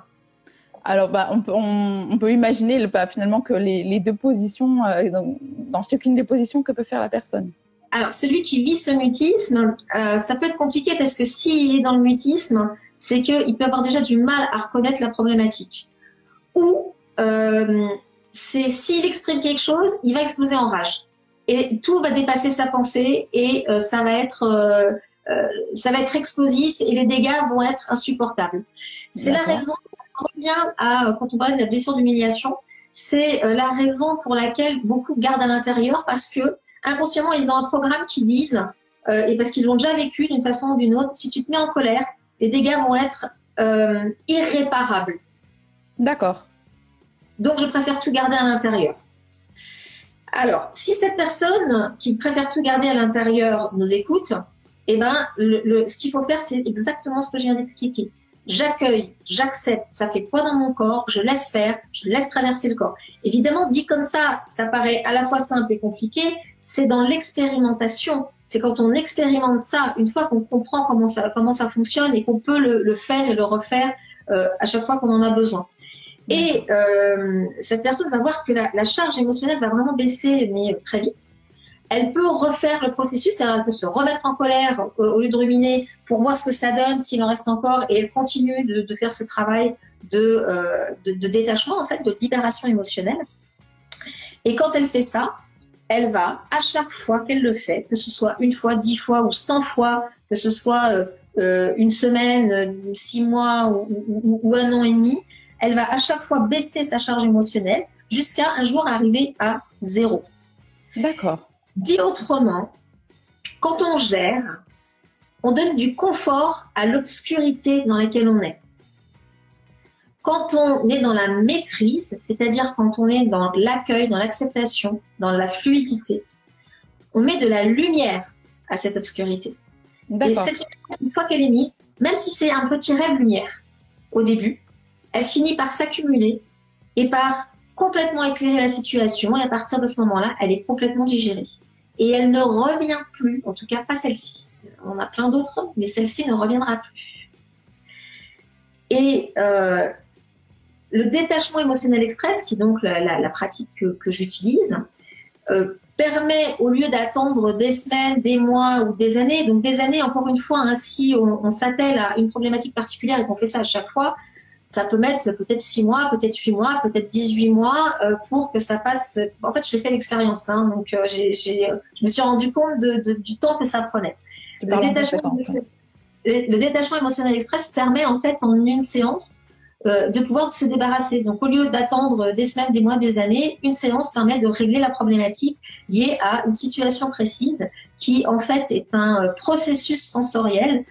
Alors, bah, on, peut, on, peut imaginer bah, finalement que les, deux positions, euh, dans, chacune des positions, que peut faire la personne?
Alors, celui qui vit ce mutisme, euh, ça peut être compliqué parce que s'il est dans le mutisme, c'est qu'il peut avoir déjà du mal à reconnaître la problématique. Ou euh, c'est s'il exprime quelque chose, il va exploser en rage. Et tout va dépasser sa pensée et euh, ça va être ça va être explosif et les dégâts vont être insupportables. C'est la raison, on revient à, quand on parle de la blessure d'humiliation, c'est la raison pour laquelle beaucoup gardent à l'intérieur parce que inconsciemment, ils ont un programme qui disent, euh, et parce qu'ils l'ont déjà vécu d'une façon ou d'une autre, si tu te mets en colère, les dégâts vont être euh, irréparables.
D'accord.
Donc, je préfère tout garder à l'intérieur. Alors, si cette personne qui préfère tout garder à l'intérieur nous écoute, eh ben, le, ce qu'il faut faire, c'est exactement ce que je viens d'expliquer j'accueille, j'accepte, ça fait quoi dans mon corps, je laisse faire, je laisse traverser le corps. Évidemment, dit comme ça, ça paraît à la fois simple et compliqué, c'est dans l'expérimentation. C'est quand on expérimente ça, une fois qu'on comprend comment ça, comment ça fonctionne et qu'on peut le, faire et le refaire euh, à chaque fois qu'on en a besoin. Et euh, cette personne va voir que la, la charge émotionnelle va vraiment baisser, mais très vite elle peut refaire le processus, elle peut se remettre en colère au lieu de ruminer pour voir ce que ça donne, s'il en reste encore, et elle continue de, faire ce travail euh, de, détachement, en fait, de libération émotionnelle. Et quand elle fait ça, elle va, à chaque fois qu'elle le fait, que ce soit une fois, dix fois ou cent fois, que ce soit euh, euh, une semaine, six mois ou, un an et demi, elle va à chaque fois baisser sa charge émotionnelle jusqu'à un jour arriver à zéro.
D'accord.
Dit autrement, quand on gère, on donne du confort à l'obscurité dans laquelle on est. Quand on est dans la maîtrise, c'est-à-dire quand on est dans l'accueil, dans l'acceptation, dans la fluidité, on met de la lumière à cette obscurité. Et cette une fois qu'elle est mise, même si c'est un petit ray de lumière au début, elle finit par s'accumuler et par complètement éclairer la situation. Et à partir de ce moment-là, elle est complètement digérée. Et elle ne revient plus, en tout cas pas celle-ci. On a plein d'autres, mais celle-ci ne reviendra plus. Et euh, le détachement émotionnel express, qui est donc la, pratique que, j'utilise, euh, permet, au lieu d'attendre des semaines, des mois ou des années, donc des années, encore une fois, ainsi hein, on, s'attelle à une problématique particulière et qu'on fait ça à chaque fois, ça peut mettre peut-être six mois, peut-être huit mois, peut-être 18 mois euh, pour que ça passe. En fait, je l'ai fait l'expérience, hein, donc euh, je me suis rendu compte du temps que ça prenait. Le détachement, le détachement émotionnel express permet en fait en une séance euh, de pouvoir se débarrasser. Donc, au lieu d'attendre des semaines, des mois, des années, une séance permet de régler la problématique liée à une situation précise qui, en fait, est un processus sensoriel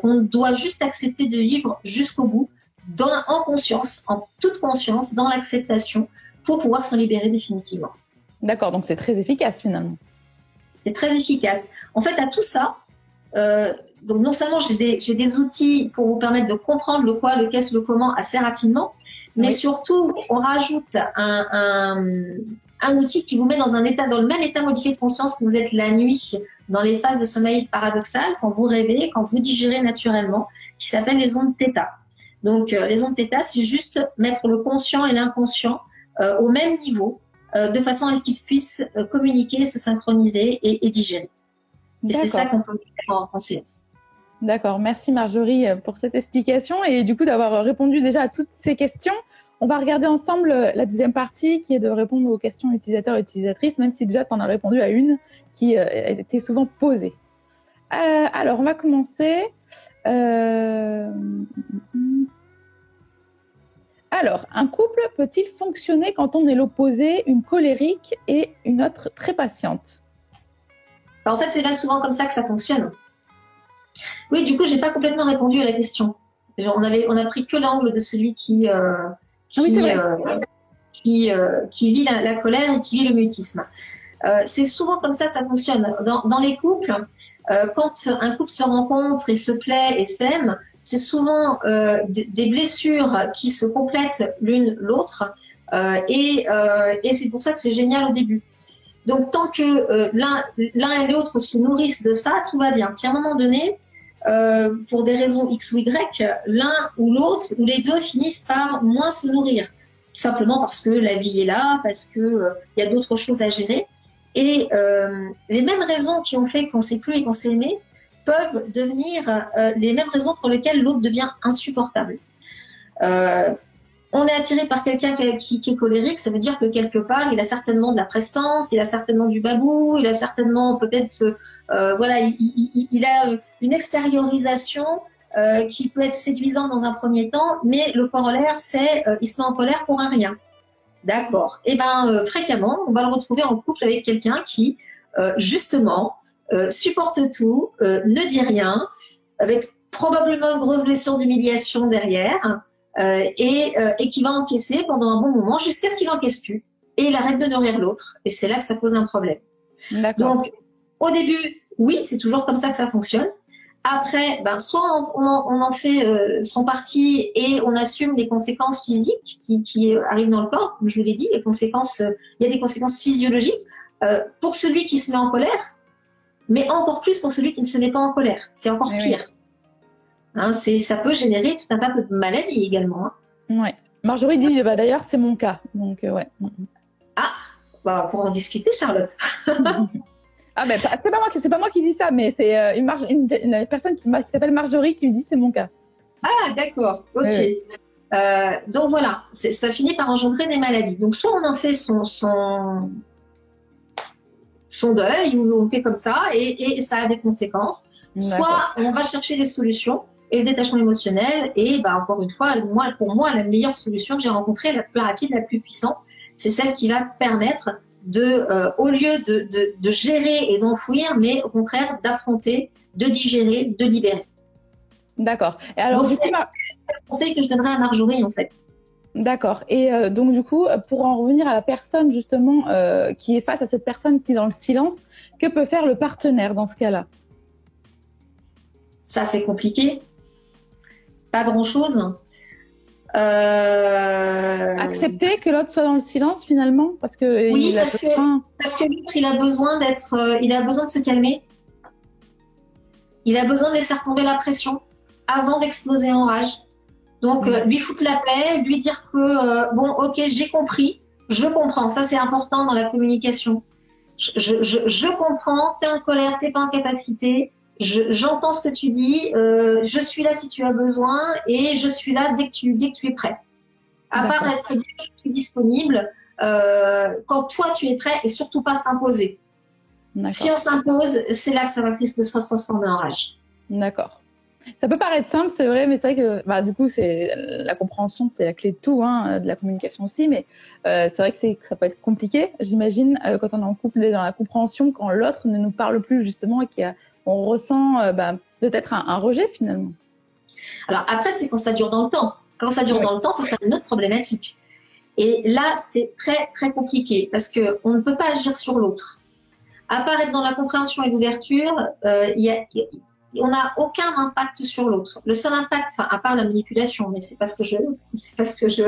qu'on doit juste accepter de vivre jusqu'au bout, dans, en conscience, en toute conscience, dans l'acceptation, pour pouvoir s'en libérer définitivement.
D'accord, donc c'est très efficace finalement.
C'est très efficace. En fait, à tout ça, donc non seulement j'ai des, outils pour vous permettre de comprendre le quoi, le qu'est-ce, le comment assez rapidement, mais surtout on rajoute un, outil qui vous met dans un état, dans le même état modifié de conscience que vous êtes la nuit, dans les phases de sommeil paradoxal, quand vous rêvez, quand vous digérez naturellement, qui s'appelle les ondes θ. Donc euh, les ondes θ, c'est juste mettre le conscient et l'inconscient euh, au même niveau, euh, de façon à ce qu'ils puissent communiquer, se synchroniser et, et digérer. Et c'est ça qu'on peut faire en séance.
D'accord, merci Marjorie pour cette explication et du coup d'avoir répondu déjà à toutes ces questions. On va regarder ensemble la deuxième partie qui est de répondre aux questions utilisateurs et utilisatrices, même si déjà tu en as répondu à une qui était souvent posée. alors, on va commencer. Alors, un couple peut-il fonctionner quand on est l'opposé, une colérique et une autre très patiente?
En fait, c'est là souvent comme ça que ça fonctionne. Oui, du coup, j'ai pas complètement répondu à la question. On avait, on a pris que l'angle de celui qui, euh, qui, euh, euh, qui, vit la, colère et qui vit le mutisme. c'est souvent comme ça, ça fonctionne. Dans, les couples, quand un couple se rencontre et se plaît et s'aime, c'est souvent des blessures qui se complètent l'une l'autre. et, et c'est pour ça que c'est génial au début. Donc tant que l'un et l'autre se nourrissent de ça, tout va bien. Puis à un moment donné, euh, pour des raisons X ou Y, l'un ou l'autre, ou les deux finissent par moins se nourrir. Simplement parce que la vie est là, parce qu'il euh, il y a d'autres choses à gérer. Et euh, les mêmes raisons qui ont fait qu'on s'est plus et qu'on s'est aimé peuvent devenir les mêmes raisons pour lesquelles l'autre devient insupportable. on est attiré par quelqu'un qui, est colérique, ça veut dire que quelque part, il a certainement de la prestance, il a certainement du bagou, il a certainement peut-être euh, voilà, il, a une extériorisation euh, qui peut être séduisante dans un premier temps, mais le corollaire, c'est euh, il se met en colère pour un rien. D'accord. Et eh ben fréquemment, on va le retrouver en couple avec quelqu'un qui, justement, supporte tout, ne dit rien, avec probablement une grosse blessure d'humiliation derrière, et, et, qui va encaisser pendant un bon moment jusqu'à ce qu'il encaisse plus. Et il arrête de nourrir l'autre. Et c'est là que ça pose un problème. Donc, au début, oui, c'est toujours comme ça que ça fonctionne. Après, ben, soit on, en fait euh, son parti et on assume les conséquences physiques qui, arrivent dans le corps. Comme je vous l'ai dit, les conséquences, euh, il y a des conséquences physiologiques euh, pour celui qui se met en colère, mais encore plus pour celui qui ne se met pas en colère. C'est encore pire. Hein, ça peut générer tout un tas de maladies également. Hein.
Ouais. Marjorie dit, bah, d'ailleurs, c'est mon cas. Donc, ouais.
Ah, bah, pour en discuter, Charlotte. *laughs*
Ah, mais c'est pas moi qui, c'est pas moi qui dis ça, mais c'est euh, une, une, personne qui, s'appelle Marjorie qui me dit c'est mon cas.
Ah, d'accord. Ok. Euh, donc voilà, ça finit par engendrer des maladies. Donc soit on en fait son, son, son deuil ou on fait comme ça et, et ça a des conséquences. Soit on va chercher des solutions et le détachement émotionnel et bah, encore une fois, moi, pour moi, la meilleure solution que j'ai rencontrée, la plus rapide, la plus puissante, c'est celle qui va permettre de, euh, au lieu de, de, de gérer et d'enfouir, mais au contraire d'affronter, de digérer, de libérer.
D'accord. Et alors,
c'est le conseil que je donnerais à Marjorie, en fait.
D'accord. Et euh, donc, du coup, pour en revenir à la personne, justement, euh, qui est face à cette personne qui est dans le silence, que peut faire le partenaire dans ce cas-là?
Ça, c'est compliqué. Pas grand-chose. Euh...
Accepter que l'autre soit dans le silence finalement parce que
oui parce, que, parce que l'autre il a besoin d'être euh, il a besoin de se calmer. Il a besoin de laisser retomber la pression avant d'exploser en rage. Donc euh, lui foutre la paix lui dire que euh, bon ok j'ai compris je comprends ça c'est important dans la communication. Je, je, je, je comprends t'es en colère t'es pas en capacité j'entends ce que tu dis, euh, je suis là si tu as besoin et je suis là dès que tu, dès que tu es prêt. À part être je suis disponible euh, quand toi tu es prêt et surtout pas s'imposer. Si on s'impose, c'est là que ça va risque de se transformer en rage.
D'accord. Ça peut paraître simple, c'est vrai, mais c'est vrai que bah, du coup, c'est la compréhension, c'est la clé de tout, hein, de la communication aussi. Mais euh, c'est vrai que, que ça peut être compliqué, j'imagine, euh, quand on est en couple, dans la compréhension, quand l'autre ne nous parle plus justement et qu'il y a on ressent euh, bah, peut-être un, rejet finalement.
Alors après, c'est quand ça dure dans le temps. Quand ça dure dans le temps, c'est une autre problématique. Et là, c'est très très compliqué parce que on ne peut pas agir sur l'autre. Apparaître dans la compréhension et l'ouverture, euh, on n'a aucun impact sur l'autre. Le seul impact, enfin, à part la manipulation, mais c'est parce que je, c'est parce que je.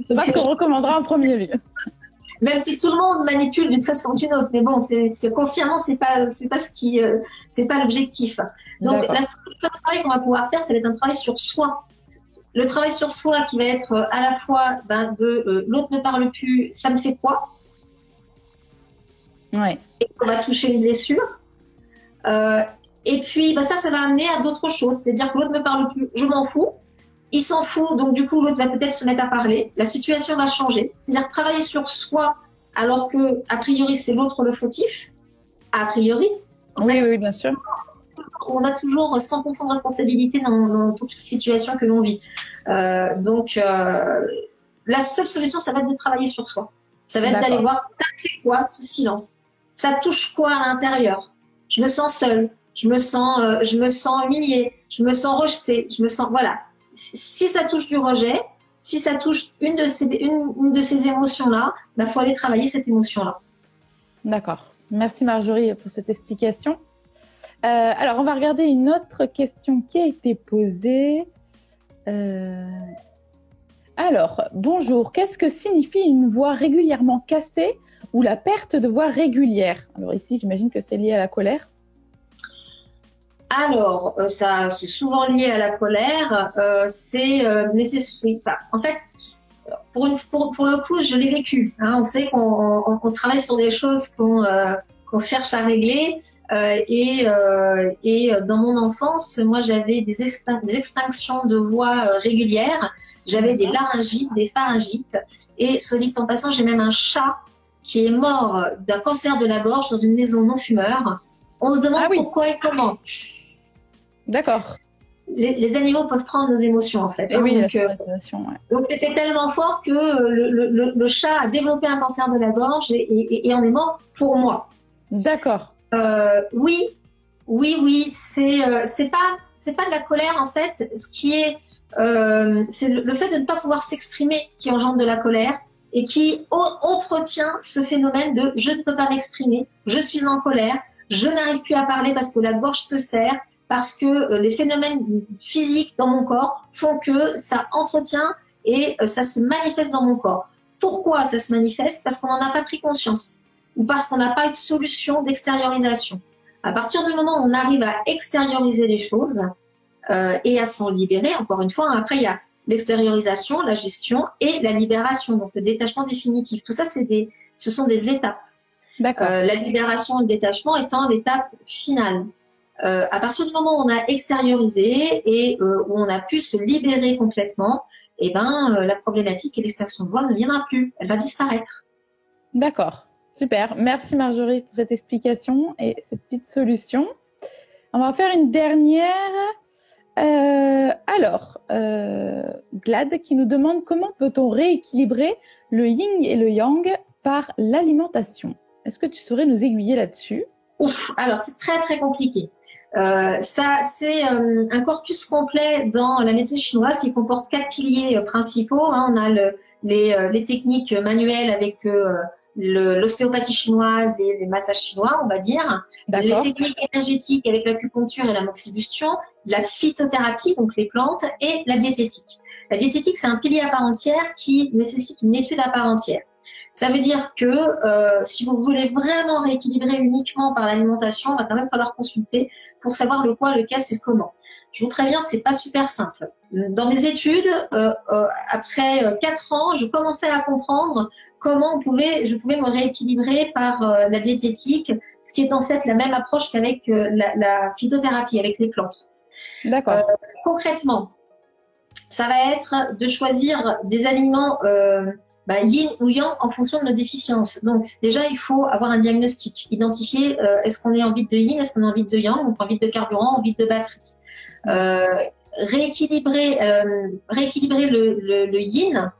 c'est pas ce qu'on recommandera en premier lieu *laughs*
même si tout le monde manipule d'une façon ou d'une autre. Mais bon, c'est consciemment, c'est pas, c'est pas ce qui, euh, c'est pas l'objectif. Donc, la seule travail qu'on va pouvoir faire, c'est un travail sur soi. Le travail sur soi qui va être euh, à la fois ben, de euh, l'autre ne parle plus, ça me fait quoi?
Ouais.
Et on va toucher une blessure. et puis, ben, ça, ça va amener à d'autres choses. C'est-à-dire que l'autre ne parle plus, je m'en fous il s'en fout, donc du coup l'autre va peut-être se mettre à parler, la situation va changer. C'est-à-dire travailler sur soi alors que a priori c'est l'autre le fautif, a priori.
oui, oui, bien sûr.
On a toujours 100% de responsabilité dans, toute situation que l'on vit. Euh, donc euh, la seule solution, ça va être de travailler sur soi. Ça va être d'aller voir ça fait quoi ce silence. Ça touche quoi à l'intérieur? Je me sens seule, je me sens, euh, je me sens humiliée, je me sens rejetée, je me sens voilà si ça touche du rejet, si ça touche une de ces, émotions-là, il bah, faut aller travailler cette émotion-là.
D'accord. Merci Marjorie pour cette explication. Euh, alors, on va regarder une autre question qui a été posée. Euh, alors, bonjour. Qu'est-ce que signifie une voix régulièrement cassée ou la perte de voix régulière? Alors ici, j'imagine que c'est lié à la colère.
Alors, euh, ça, c'est souvent lié à la colère. Euh, c'est euh, en fait, pour, une, pour, pour, le coup, je l'ai vécu. Hein. On sait qu'on travaille sur des choses qu'on euh, cherche à régler. Et, et dans mon enfance, moi, j'avais des, des, extinctions de voix régulières. J'avais des laryngites, des pharyngites. Et soit dit en passant, j'ai même un chat qui est mort d'un cancer de la gorge dans une maison non fumeur. On se demande ah pourquoi et comment.
D'accord.
Les, animaux peuvent prendre nos émotions en fait.
Et hein, oui,
donc,
euh,
donc c'était tellement fort que le, chat a développé un cancer de la gorge et, et, en est mort pour moi.
D'accord.
Euh, oui, oui, oui, c'est euh, c'est pas c'est pas de la colère en fait. Ce qui est c'est le, fait de ne pas pouvoir s'exprimer qui engendre de la colère et qui entretient ce phénomène de je ne peux pas m'exprimer, je suis en colère, je n'arrive plus à parler parce que la gorge se serre, parce que euh, les phénomènes physiques dans mon corps font que ça entretient et euh, ça se manifeste dans mon corps. Pourquoi ça se manifeste? Parce qu'on n'en a pas pris conscience ou parce qu'on n'a pas eu de solution d'extériorisation. À partir du moment où on arrive à extérioriser les choses euh, et à s'en libérer, encore une fois, hein, après il y a l'extériorisation, la gestion et la libération, donc le détachement définitif. Tout ça, c'est des, ce sont des étapes.
Euh,
la libération et le détachement étant l'étape finale. Euh, à partir du moment où on a extériorisé et euh, où on a pu se libérer complètement, eh ben, euh, la problématique et l'extinction de voix ne viendra plus, elle va disparaître.
D'accord. Super. Merci Marjorie pour cette explication et ces petites solutions. On va faire une dernière. Alors, Glad qui nous demande comment peut-on rééquilibrer le yin et le yang par l'alimentation. Est-ce que tu saurais nous aiguiller là-dessus?
Alors, c'est très très compliqué. Euh, ça, c'est euh, un corpus complet dans la médecine chinoise qui comporte quatre piliers euh, principaux. Hein. On a le, les, les, techniques manuelles avec l'ostéopathie chinoise et les massages chinois, on va dire. Les techniques énergétiques avec l'acupuncture et la moxibustion, la phytothérapie, donc les plantes, et la diététique. La diététique, c'est un pilier à part entière qui nécessite une étude à part entière. Ça veut dire que euh, si vous voulez vraiment rééquilibrer uniquement par l'alimentation, il va quand même falloir consulter pour savoir le quoi, le cas, c'est comment. Je vous préviens, c'est pas super simple. Dans mes études, euh, euh, après euh, quatre ans, je commençais à comprendre comment on pouvait, je pouvais me rééquilibrer par euh, la diététique, ce qui est en fait la même approche qu'avec la, la, phytothérapie, avec les plantes.
D'accord.
concrètement, ça va être de choisir des aliments bah, yin ou yang en fonction de nos déficiences. Donc déjà, il faut avoir un diagnostic, identifier euh, est-ce qu'on est en vide de yin, est-ce qu'on est en vide de yang, donc en vide de carburant, en vide de batterie. Euh, rééquilibrer, euh, rééquilibrer le, le, le yin.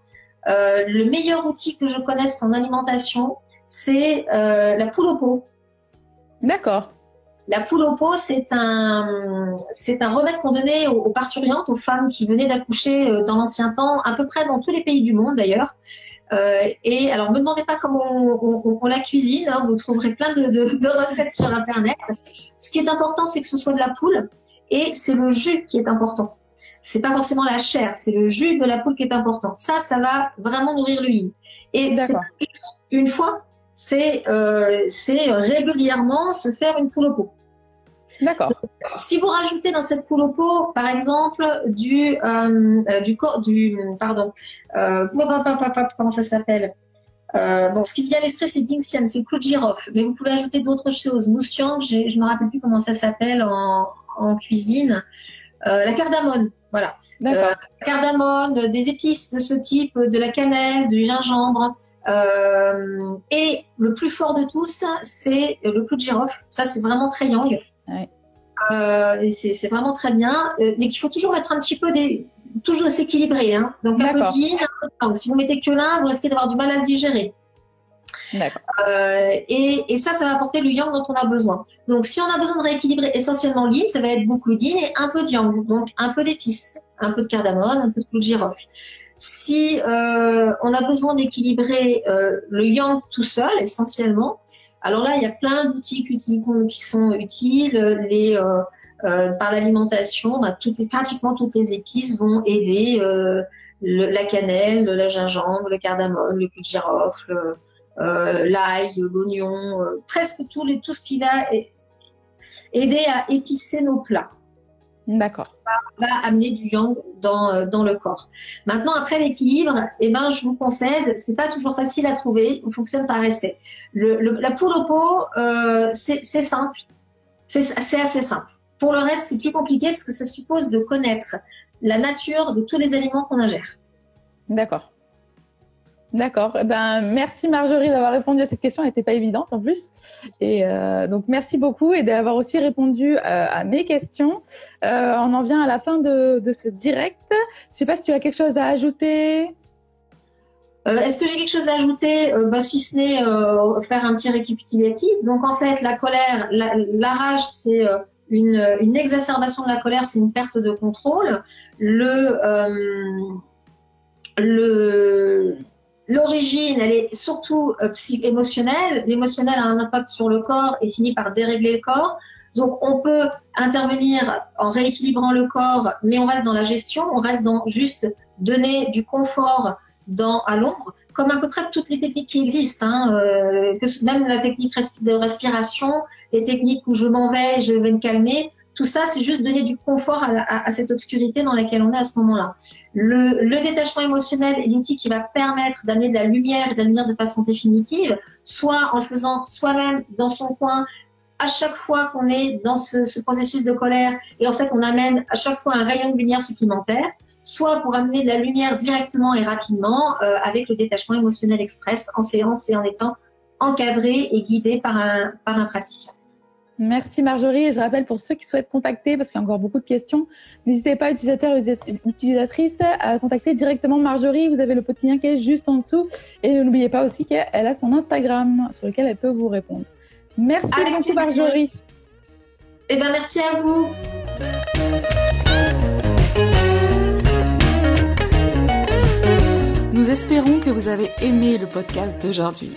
Le meilleur outil que je connaisse en alimentation, c'est la poule au pot.
D'accord.
La poule au pot, c'est un, c'est un remède qu'on donnait aux, parturiantes, aux femmes qui venaient d'accoucher dans l'ancien temps, à peu près dans tous les pays du monde d'ailleurs. Euh, et alors, me demandez pas comment on, la cuisine, hein, vous trouverez plein de, de, recettes sur Internet. Ce qui est important, c'est que ce soit de la poule et c'est le jus qui est important. C'est pas forcément la chair, c'est le jus de la poule qui est important. Ça, ça va vraiment nourrir le yin. Et une fois c'est euh, régulièrement se faire une poule au pot.
D'accord.
Si vous rajoutez dans cette poule au pot, par exemple, du euh, du du pardon, euh, comment ça s'appelle euh, Bon, ce qui vient à l'esprit, c'est Dingxian, c'est clou de girofle. Mais vous pouvez ajouter d'autres choses. Moussiang, je me rappelle plus comment ça s'appelle en, en cuisine. Euh, la cardamone, voilà.
Euh,
cardamone, des épices de ce type, de la cannelle, du gingembre. Euh, et le plus fort de tous, c'est le clou de girofle. Ça, c'est vraiment très yang.
Ouais.
Euh, c'est vraiment très bien. Euh, mais qu'il faut toujours mettre un petit peu des, toujours s'équilibrer. Hein. Donc un peu de Si vous mettez que l'un, vous risquez d'avoir du mal à le digérer. Euh, et, et, ça, ça va apporter le yang dont on a besoin. Donc, si on a besoin de rééquilibrer essentiellement l'yin, ça va être beaucoup d'yin et un peu de yang. Donc, un peu d'épices, un peu de cardamone, un peu de clou de girofle. Si euh, on a besoin d'équilibrer euh, le yang tout seul, essentiellement, alors là, il y a plein d'outils qui, sont utiles. Les, euh, euh par l'alimentation, bah, pratiquement toutes les épices vont aider. Euh, la cannelle, le gingembre, le cardamome, le clou de girofle, l'ail, l'oignon, presque tout, les, tout ce qui va aider à épicer nos plats.
D'accord.
Va, amener du yang dans, euh, dans le corps. Maintenant, après l'équilibre, eh ben, je vous concède, c'est pas toujours facile à trouver. On fonctionne par essai. Le, la poule au pot, euh, c'est simple. C'est assez simple. Pour le reste, c'est plus compliqué parce que ça suppose de connaître la nature de tous les aliments qu'on ingère.
D'accord. D'accord. Eh ben, merci Marjorie d'avoir répondu à cette question. Elle n'était pas évidente en plus. Et euh, donc merci beaucoup et d'avoir aussi répondu euh, à mes questions. Euh, on en vient à la fin de, de ce direct. Je ne sais pas si tu as quelque chose à ajouter.
Est-ce que j'ai quelque chose à ajouter? Bah, Si ce n'est euh, faire un petit récapitulatif. Donc en fait, la colère, la, la rage, c'est une, une, exacerbation de la colère, c'est une perte de contrôle. Le, le L'origine, elle est surtout euh, émotionnelle. L'émotionnel a un impact sur le corps et finit par dérégler le corps. Donc, on peut intervenir en rééquilibrant le corps, mais on reste dans la gestion, on reste dans juste donner du confort dans, à l'ombre, comme à peu près toutes les techniques qui existent, hein, euh, même la technique de respiration, les techniques où je m'en vais, je vais me calmer, tout ça, c'est juste donner du confort à, à, cette obscurité dans laquelle on est à ce moment-là. Le, le, détachement émotionnel est l'outil qui va permettre d'amener de la lumière et de de façon définitive, soit en faisant soi-même dans son coin à chaque fois qu'on est dans ce, ce, processus de colère et en fait on amène à chaque fois un rayon de lumière supplémentaire, soit pour amener de la lumière directement et rapidement euh, avec le détachement émotionnel express en séance et en étant encadrés et guidés par un, par un praticien.
Merci Marjorie. Et je rappelle pour ceux qui souhaitent contacter, parce qu'il y a encore beaucoup de questions, n'hésitez pas, utilisateurs et utilisatrices, à contacter directement Marjorie. Vous avez le petit lien qui est juste en dessous. Et n'oubliez pas aussi qu'elle a son Instagram sur lequel elle peut vous répondre. Merci beaucoup Marjorie.
Eh ben, merci à vous.
Nous espérons que vous avez aimé le podcast d'aujourd'hui.